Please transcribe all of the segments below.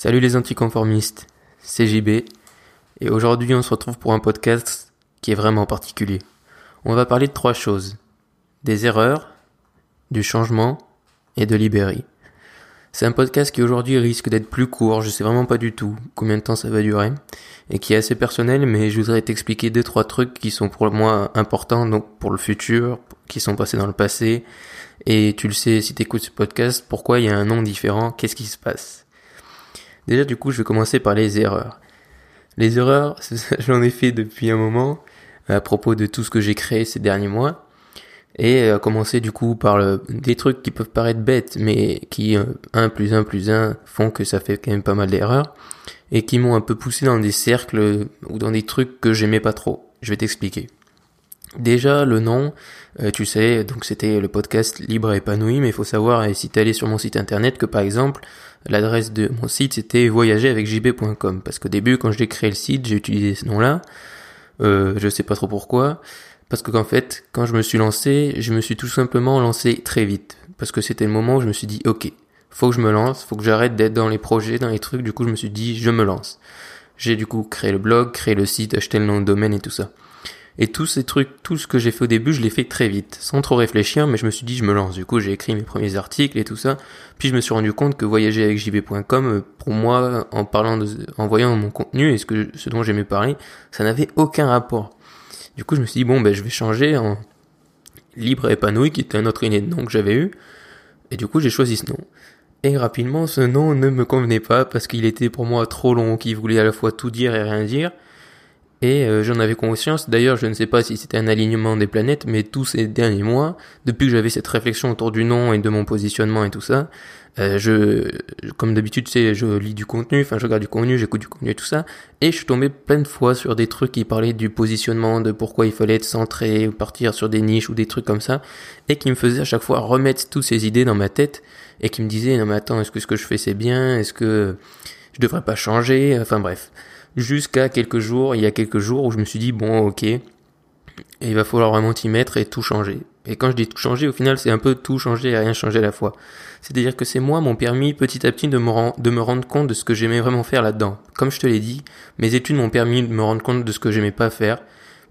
Salut les anticonformistes, c'est JB et aujourd'hui on se retrouve pour un podcast qui est vraiment particulier. On va parler de trois choses. Des erreurs, du changement et de Libéry. C'est un podcast qui aujourd'hui risque d'être plus court, je sais vraiment pas du tout combien de temps ça va durer, et qui est assez personnel, mais je voudrais t'expliquer deux trois trucs qui sont pour moi importants donc pour le futur, qui sont passés dans le passé, et tu le sais si t'écoutes ce podcast, pourquoi il y a un nom différent, qu'est-ce qui se passe? Déjà du coup je vais commencer par les erreurs. Les erreurs, j'en ai fait depuis un moment, à propos de tout ce que j'ai créé ces derniers mois, et à commencer du coup par des trucs qui peuvent paraître bêtes, mais qui, 1 euh, plus 1 plus 1, font que ça fait quand même pas mal d'erreurs, et qui m'ont un peu poussé dans des cercles ou dans des trucs que j'aimais pas trop. Je vais t'expliquer. Déjà, le nom, euh, tu sais, donc c'était le podcast Libre et épanoui, mais il faut savoir, et si t'es allé sur mon site internet, que par exemple, l'adresse de mon site c'était voyager avec jb.com, parce qu'au début, quand j'ai créé le site, j'ai utilisé ce nom-là, euh, je sais pas trop pourquoi, parce que qu'en fait, quand je me suis lancé, je me suis tout simplement lancé très vite. Parce que c'était le moment où je me suis dit, ok, faut que je me lance, faut que j'arrête d'être dans les projets, dans les trucs. Du coup, je me suis dit, je me lance. J'ai du coup créé le blog, créé le site, acheté le nom de domaine et tout ça. Et tous ces trucs, tout ce que j'ai fait au début, je l'ai fait très vite, sans trop réfléchir, mais je me suis dit, je me lance. Du coup, j'ai écrit mes premiers articles et tout ça. Puis je me suis rendu compte que voyager avec jb.com, euh, pour moi, en parlant de, en voyant mon contenu et ce que, ce dont j'aimais parler, ça n'avait aucun rapport. Du coup, je me suis dit, bon, ben, je vais changer en libre épanoui, qui était un autre idée de nom que j'avais eu. Et du coup, j'ai choisi ce nom. Et rapidement, ce nom ne me convenait pas parce qu'il était pour moi trop long, qu'il voulait à la fois tout dire et rien dire. Et euh, j'en avais conscience. D'ailleurs, je ne sais pas si c'était un alignement des planètes, mais tous ces derniers mois, depuis que j'avais cette réflexion autour du nom et de mon positionnement et tout ça, euh, je, comme d'habitude, tu je lis du contenu, enfin, je regarde du contenu, j'écoute du contenu et tout ça, et je suis tombé plein de fois sur des trucs qui parlaient du positionnement, de pourquoi il fallait être centré, ou partir sur des niches ou des trucs comme ça, et qui me faisaient à chaque fois remettre toutes ces idées dans ma tête, et qui me disaient, non mais attends, est-ce que ce que je fais c'est bien, est-ce que je devrais pas changer, enfin bref. Jusqu'à quelques jours, il y a quelques jours où je me suis dit, bon, ok, il va falloir vraiment t'y mettre et tout changer. Et quand je dis tout changer, au final, c'est un peu tout changer et rien changer à la fois. C'est-à-dire que c'est moi mon permis petit à petit de me, de me rendre compte de ce que j'aimais vraiment faire là-dedans. Comme je te l'ai dit, mes études m'ont permis de me rendre compte de ce que j'aimais pas faire,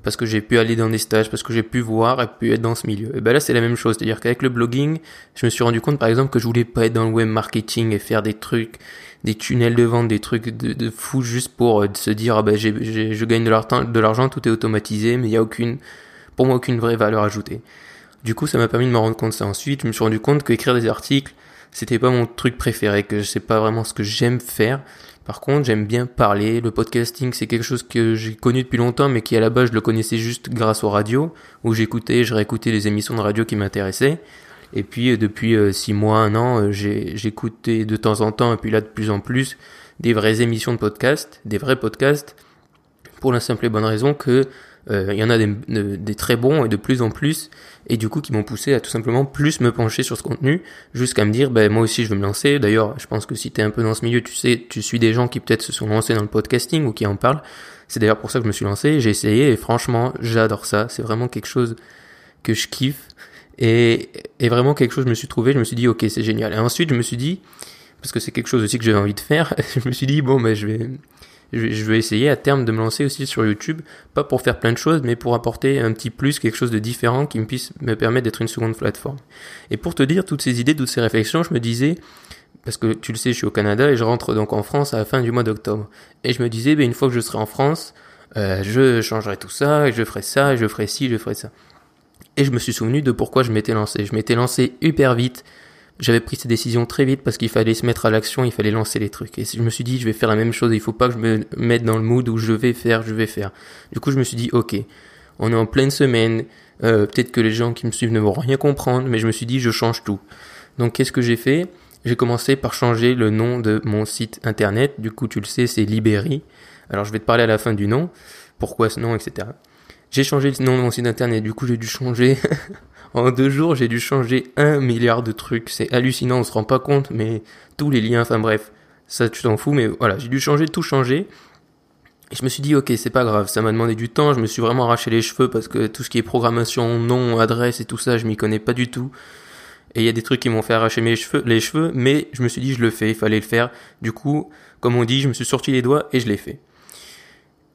parce que j'ai pu aller dans des stages, parce que j'ai pu voir et pu être dans ce milieu. Et ben là, c'est la même chose. C'est-à-dire qu'avec le blogging, je me suis rendu compte, par exemple, que je voulais pas être dans le web marketing et faire des trucs, des tunnels de vente, des trucs de, de fou juste pour euh, se dire, ah ben, je gagne de l'argent, tout est automatisé, mais il y a aucune, pour moi, aucune vraie valeur ajoutée. Du coup, ça m'a permis de me rendre compte de ça. Ensuite, je me suis rendu compte qu'écrire des articles, c'était pas mon truc préféré, que c'est pas vraiment ce que j'aime faire. Par contre, j'aime bien parler. Le podcasting, c'est quelque chose que j'ai connu depuis longtemps, mais qui à la base, je le connaissais juste grâce aux radios, où j'écoutais, je réécoutais les émissions de radio qui m'intéressaient. Et puis, euh, depuis euh, six mois, un an, euh, j'écoutais de temps en temps, et puis là, de plus en plus, des vraies émissions de podcast, des vrais podcasts, pour la simple et bonne raison que euh, il y en a des, des, très bons et de plus en plus, et du coup qui m'ont poussé à tout simplement plus me pencher sur ce contenu, jusqu'à me dire, ben moi aussi je veux me lancer. D'ailleurs, je pense que si tu es un peu dans ce milieu, tu sais, tu suis des gens qui peut-être se sont lancés dans le podcasting ou qui en parlent. C'est d'ailleurs pour ça que je me suis lancé, j'ai essayé, et franchement, j'adore ça. C'est vraiment quelque chose que je kiffe. Et, et vraiment quelque chose, je me suis trouvé, je me suis dit, ok, c'est génial. Et ensuite, je me suis dit, parce que c'est quelque chose aussi que j'avais envie de faire, je me suis dit, bon, ben je vais je vais essayer à terme de me lancer aussi sur YouTube, pas pour faire plein de choses, mais pour apporter un petit plus, quelque chose de différent qui me puisse me permettre d'être une seconde plateforme. Et pour te dire toutes ces idées, toutes ces réflexions, je me disais, parce que tu le sais, je suis au Canada et je rentre donc en France à la fin du mois d'octobre. Et je me disais, ben, une fois que je serai en France, euh, je changerai tout ça, et je ferai ça, et je ferai ci, je ferai ça. Et je me suis souvenu de pourquoi je m'étais lancé. Je m'étais lancé hyper vite j'avais pris ces décisions très vite parce qu'il fallait se mettre à l'action, il fallait lancer les trucs. Et je me suis dit, je vais faire la même chose, il faut pas que je me mette dans le mood où je vais faire, je vais faire. Du coup, je me suis dit, ok, on est en pleine semaine, euh, peut-être que les gens qui me suivent ne vont rien comprendre, mais je me suis dit, je change tout. Donc, qu'est-ce que j'ai fait? J'ai commencé par changer le nom de mon site internet. Du coup, tu le sais, c'est Libéry. Alors, je vais te parler à la fin du nom, pourquoi ce nom, etc. J'ai changé le nom de mon site internet, du coup, j'ai dû changer En deux jours, j'ai dû changer un milliard de trucs. C'est hallucinant, on se rend pas compte, mais tous les liens, enfin bref, ça tu t'en fous, mais voilà, j'ai dû changer, tout changer. Et je me suis dit, ok, c'est pas grave, ça m'a demandé du temps, je me suis vraiment arraché les cheveux parce que tout ce qui est programmation, nom, adresse et tout ça, je m'y connais pas du tout. Et il y a des trucs qui m'ont fait arracher mes cheveux, les cheveux, mais je me suis dit je le fais, il fallait le faire. Du coup, comme on dit, je me suis sorti les doigts et je l'ai fait.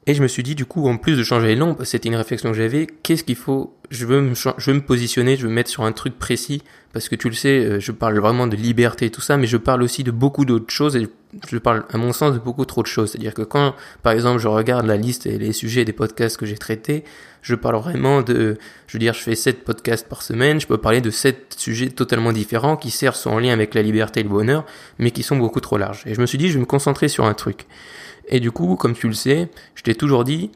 Et je me suis dit, du coup, en plus de changer les noms, c'était une réflexion que j'avais, qu'est-ce qu'il faut, je veux, me, je veux me positionner, je veux me mettre sur un truc précis, parce que tu le sais, euh, je parle vraiment de liberté et tout ça, mais je parle aussi de beaucoup d'autres choses, et je parle, à mon sens, de beaucoup trop de choses. C'est-à-dire que quand, par exemple, je regarde la liste et les sujets des podcasts que j'ai traités, je parle vraiment de, je veux dire, je fais sept podcasts par semaine, je peux parler de sept sujets totalement différents, qui certes sont en lien avec la liberté et le bonheur, mais qui sont beaucoup trop larges. Et je me suis dit, je vais me concentrer sur un truc. Et du coup, comme tu le sais, je t'ai toujours dit,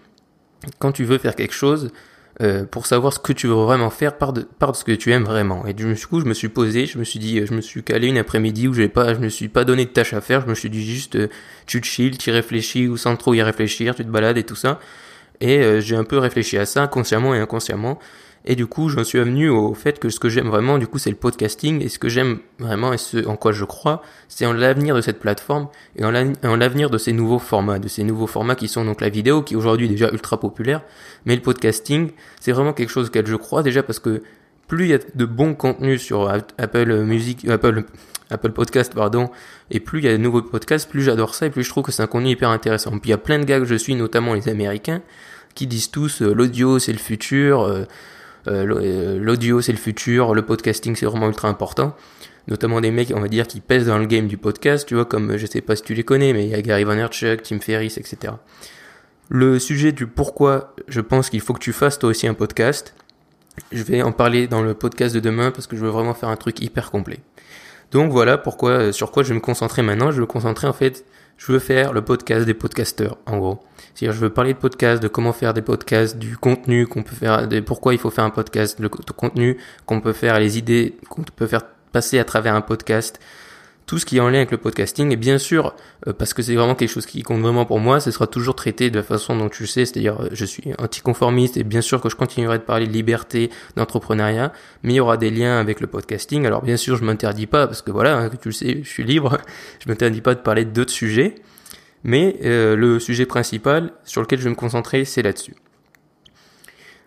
quand tu veux faire quelque chose, euh, pour savoir ce que tu veux vraiment faire, par de, par de ce que tu aimes vraiment. Et du coup, je me suis posé, je me suis dit, je me suis calé une après-midi où j'ai pas, je me suis pas donné de tâches à faire, je me suis dit juste, euh, tu te chill, tu réfléchis ou sans trop y réfléchir, tu te balades et tout ça. Et euh, j'ai un peu réfléchi à ça, consciemment et inconsciemment. Et du coup, j'en suis venu au fait que ce que j'aime vraiment, du coup, c'est le podcasting. Et ce que j'aime vraiment et ce en quoi je crois, c'est en l'avenir de cette plateforme et en l'avenir de ces nouveaux formats, de ces nouveaux formats qui sont donc la vidéo, qui est aujourd'hui déjà ultra populaire. Mais le podcasting, c'est vraiment quelque chose auquel je crois déjà parce que plus il y a de bons contenus sur Apple Music, Apple, Apple Podcast, pardon, et plus il y a de nouveaux podcasts, plus j'adore ça et plus je trouve que c'est un contenu hyper intéressant. Puis il y a plein de gars que je suis, notamment les Américains, qui disent tous euh, l'audio c'est le futur, euh, l'audio c'est le futur, le podcasting c'est vraiment ultra important. Notamment des mecs, on va dire, qui pèsent dans le game du podcast, tu vois, comme je sais pas si tu les connais, mais il y a Gary Vaynerchuk, Tim Ferriss, etc. Le sujet du pourquoi je pense qu'il faut que tu fasses toi aussi un podcast, je vais en parler dans le podcast de demain parce que je veux vraiment faire un truc hyper complet. Donc voilà pourquoi, euh, sur quoi je vais me concentrer maintenant. Je vais me concentrer en fait je veux faire le podcast des podcasteurs, en gros. C'est-à-dire, je veux parler de podcast, de comment faire des podcasts, du contenu qu'on peut faire, de pourquoi il faut faire un podcast, le contenu qu'on peut faire, les idées qu'on peut faire passer à travers un podcast, tout ce qui est en lien avec le podcasting. Et bien sûr, euh, parce que c'est vraiment quelque chose qui compte vraiment pour moi, ce sera toujours traité de la façon dont tu sais, c'est-à-dire euh, je suis anticonformiste et bien sûr que je continuerai de parler de liberté, d'entrepreneuriat, mais il y aura des liens avec le podcasting. Alors bien sûr, je m'interdis pas, parce que voilà, hein, tu le sais, je suis libre, je m'interdis pas de parler d'autres sujets, mais euh, le sujet principal sur lequel je vais me concentrer, c'est là-dessus.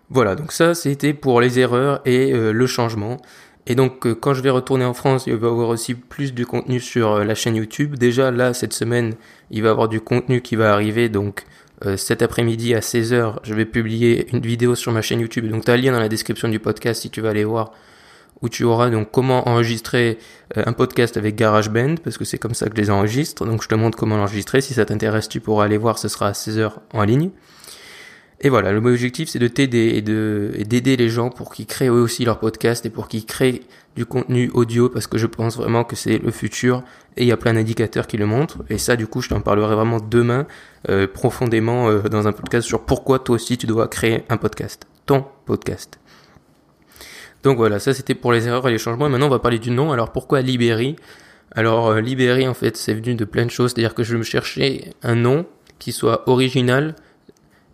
Voilà, donc ça c'était pour les erreurs et le changement. Et donc, euh, quand je vais retourner en France, il va y avoir aussi plus de contenu sur euh, la chaîne YouTube. Déjà, là, cette semaine, il va y avoir du contenu qui va arriver. Donc, euh, cet après-midi à 16h, je vais publier une vidéo sur ma chaîne YouTube. Donc, tu as lien dans la description du podcast si tu veux aller voir. Où tu auras donc comment enregistrer un podcast avec GarageBand, parce que c'est comme ça que je les enregistre. Donc, je te montre comment l'enregistrer. Si ça t'intéresse, tu pourras aller voir. Ce sera à 16h en ligne. Et voilà, l'objectif c'est de t'aider et de d'aider les gens pour qu'ils créent eux aussi leur podcast et pour qu'ils créent du contenu audio parce que je pense vraiment que c'est le futur et il y a plein d'indicateurs qui le montrent et ça du coup je t'en parlerai vraiment demain euh, profondément euh, dans un podcast sur pourquoi toi aussi tu dois créer un podcast, ton podcast. Donc voilà, ça c'était pour les erreurs et les changements maintenant on va parler du nom. Alors pourquoi Libéry? Alors euh, Libéry en fait c'est venu de plein de choses, c'est-à-dire que je me cherchais un nom qui soit original,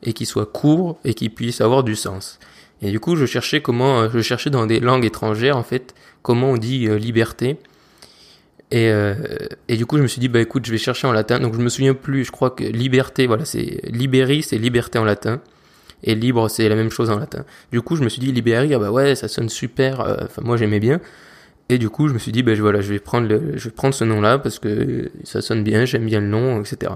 et qui soit court et qui puisse avoir du sens. Et du coup, je cherchais comment, euh, je cherchais dans des langues étrangères en fait comment on dit euh, liberté. Et, euh, et du coup, je me suis dit bah écoute, je vais chercher en latin. Donc je me souviens plus. Je crois que liberté, voilà, c'est liberi, c'est liberté en latin. Et libre, c'est la même chose en latin. Du coup, je me suis dit liberi, ah bah ouais, ça sonne super. Enfin, moi j'aimais bien. Et du coup, je me suis dit bah voilà, je vais prendre le, je vais prendre ce nom-là parce que ça sonne bien, j'aime bien le nom, etc.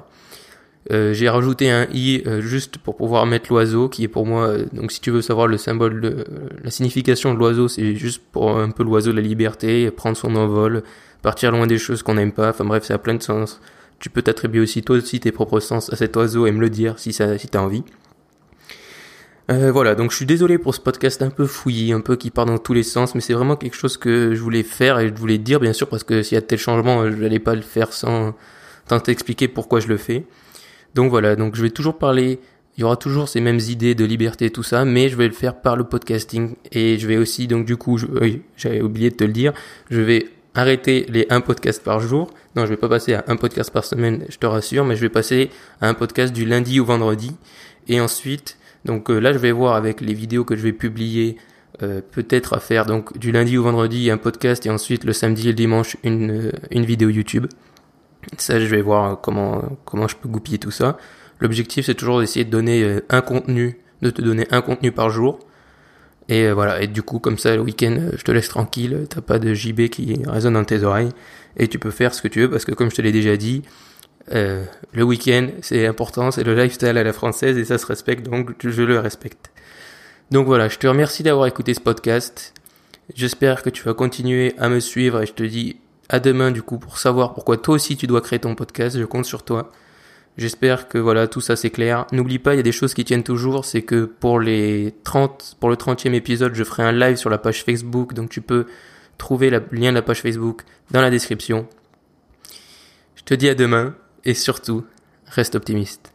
Euh, j'ai rajouté un i euh, juste pour pouvoir mettre l'oiseau qui est pour moi euh, donc si tu veux savoir le symbole de la signification de l'oiseau c'est juste pour un peu l'oiseau de la liberté prendre son envol partir loin des choses qu'on n'aime pas enfin bref ça a plein de sens tu peux t'attribuer aussi toi aussi tes propres sens à cet oiseau et me le dire si ça si t'as envie voilà, donc je suis désolé pour ce podcast un peu fouillis, un peu qui part dans tous les sens, mais c'est vraiment quelque chose que je voulais faire et je voulais dire bien sûr parce que s'il y a tel changement, je n'allais pas le faire sans tant t'expliquer pourquoi je le fais. Donc voilà, donc je vais toujours parler, il y aura toujours ces mêmes idées de liberté et tout ça, mais je vais le faire par le podcasting et je vais aussi, donc du coup, oui, j'avais oublié de te le dire, je vais arrêter les un podcast par jour. Non, je vais pas passer à un podcast par semaine, je te rassure, mais je vais passer à un podcast du lundi au vendredi. Et ensuite, donc euh, là, je vais voir avec les vidéos que je vais publier, euh, peut-être à faire donc du lundi au vendredi un podcast et ensuite le samedi et le dimanche euh, une vidéo YouTube. Ça, je vais voir comment, comment je peux goupiller tout ça. L'objectif, c'est toujours d'essayer de donner euh, un contenu, de te donner un contenu par jour. Et euh, voilà, et du coup, comme ça, le week-end, euh, je te laisse tranquille, t'as pas de JB qui résonne dans tes oreilles, et tu peux faire ce que tu veux, parce que comme je te l'ai déjà dit, euh, le week-end, c'est important, c'est le lifestyle à la française, et ça se respecte, donc je le respecte. Donc voilà, je te remercie d'avoir écouté ce podcast. J'espère que tu vas continuer à me suivre, et je te dis à demain, du coup, pour savoir pourquoi toi aussi tu dois créer ton podcast, je compte sur toi. J'espère que voilà, tout ça c'est clair. N'oublie pas, il y a des choses qui tiennent toujours, c'est que pour les 30, pour le 30e épisode, je ferai un live sur la page Facebook, donc tu peux trouver le lien de la page Facebook dans la description. Je te dis à demain, et surtout, reste optimiste.